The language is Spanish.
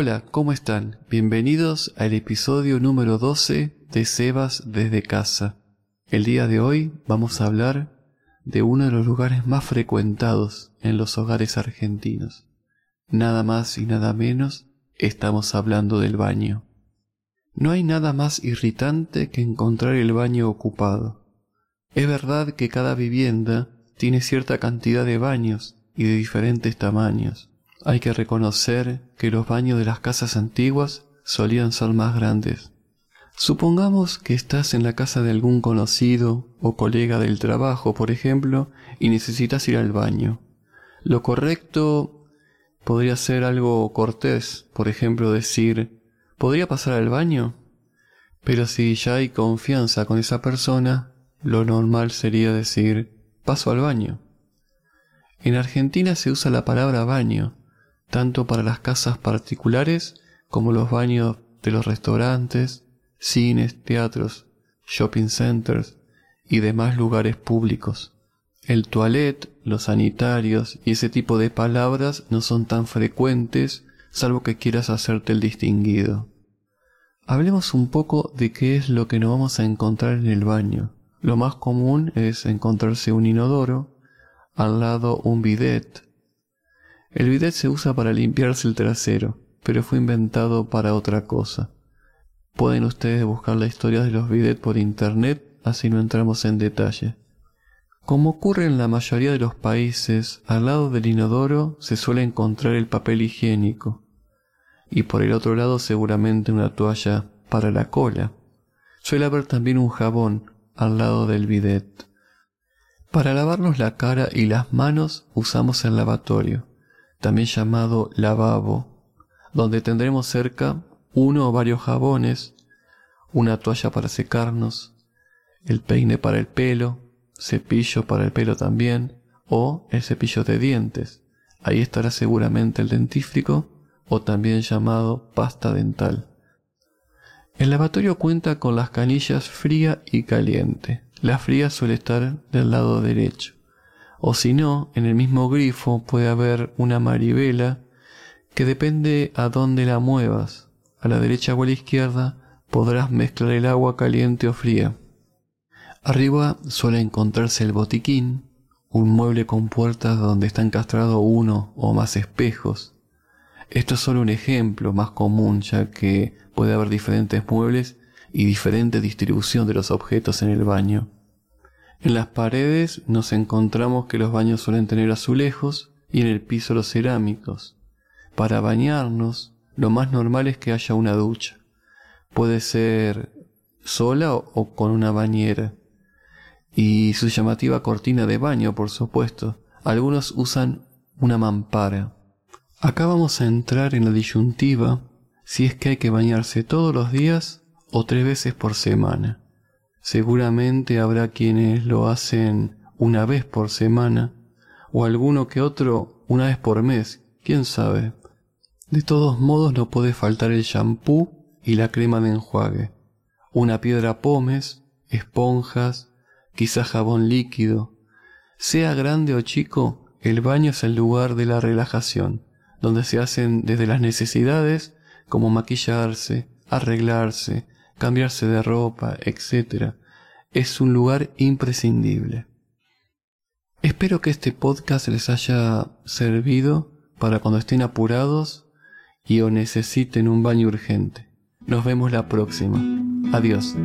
Hola, ¿cómo están? Bienvenidos al episodio número 12 de Sebas desde casa. El día de hoy vamos a hablar de uno de los lugares más frecuentados en los hogares argentinos. Nada más y nada menos estamos hablando del baño. No hay nada más irritante que encontrar el baño ocupado. Es verdad que cada vivienda tiene cierta cantidad de baños y de diferentes tamaños. Hay que reconocer que los baños de las casas antiguas solían ser más grandes. Supongamos que estás en la casa de algún conocido o colega del trabajo, por ejemplo, y necesitas ir al baño. Lo correcto podría ser algo cortés, por ejemplo, decir, ¿podría pasar al baño? Pero si ya hay confianza con esa persona, lo normal sería decir, paso al baño. En Argentina se usa la palabra baño, tanto para las casas particulares como los baños de los restaurantes, cines, teatros, shopping centers y demás lugares públicos. El toilet, los sanitarios y ese tipo de palabras no son tan frecuentes salvo que quieras hacerte el distinguido. Hablemos un poco de qué es lo que nos vamos a encontrar en el baño. Lo más común es encontrarse un inodoro, al lado un bidet, el bidet se usa para limpiarse el trasero, pero fue inventado para otra cosa. Pueden ustedes buscar la historia de los bidets por internet, así no entramos en detalle. Como ocurre en la mayoría de los países, al lado del inodoro se suele encontrar el papel higiénico y por el otro lado seguramente una toalla para la cola. Suele haber también un jabón al lado del bidet. Para lavarnos la cara y las manos usamos el lavatorio también llamado lavabo, donde tendremos cerca uno o varios jabones, una toalla para secarnos, el peine para el pelo, cepillo para el pelo también, o el cepillo de dientes. Ahí estará seguramente el dentífrico o también llamado pasta dental. El lavatorio cuenta con las canillas fría y caliente. La fría suele estar del lado derecho. O si no, en el mismo grifo puede haber una maribela que depende a dónde la muevas. A la derecha o a la izquierda podrás mezclar el agua caliente o fría. Arriba suele encontrarse el botiquín, un mueble con puertas donde está encastrado uno o más espejos. Esto es solo un ejemplo más común ya que puede haber diferentes muebles y diferente distribución de los objetos en el baño. En las paredes nos encontramos que los baños suelen tener azulejos y en el piso los cerámicos. Para bañarnos, lo más normal es que haya una ducha. Puede ser sola o con una bañera. Y su llamativa cortina de baño, por supuesto. Algunos usan una mampara. Acá vamos a entrar en la disyuntiva si es que hay que bañarse todos los días o tres veces por semana. Seguramente habrá quienes lo hacen una vez por semana o alguno que otro una vez por mes, quién sabe. De todos modos no puede faltar el shampoo y la crema de enjuague, una piedra pómez, esponjas, quizá jabón líquido. Sea grande o chico, el baño es el lugar de la relajación, donde se hacen desde las necesidades como maquillarse, arreglarse, cambiarse de ropa, etc. Es un lugar imprescindible. Espero que este podcast les haya servido para cuando estén apurados y o necesiten un baño urgente. Nos vemos la próxima. Adiós.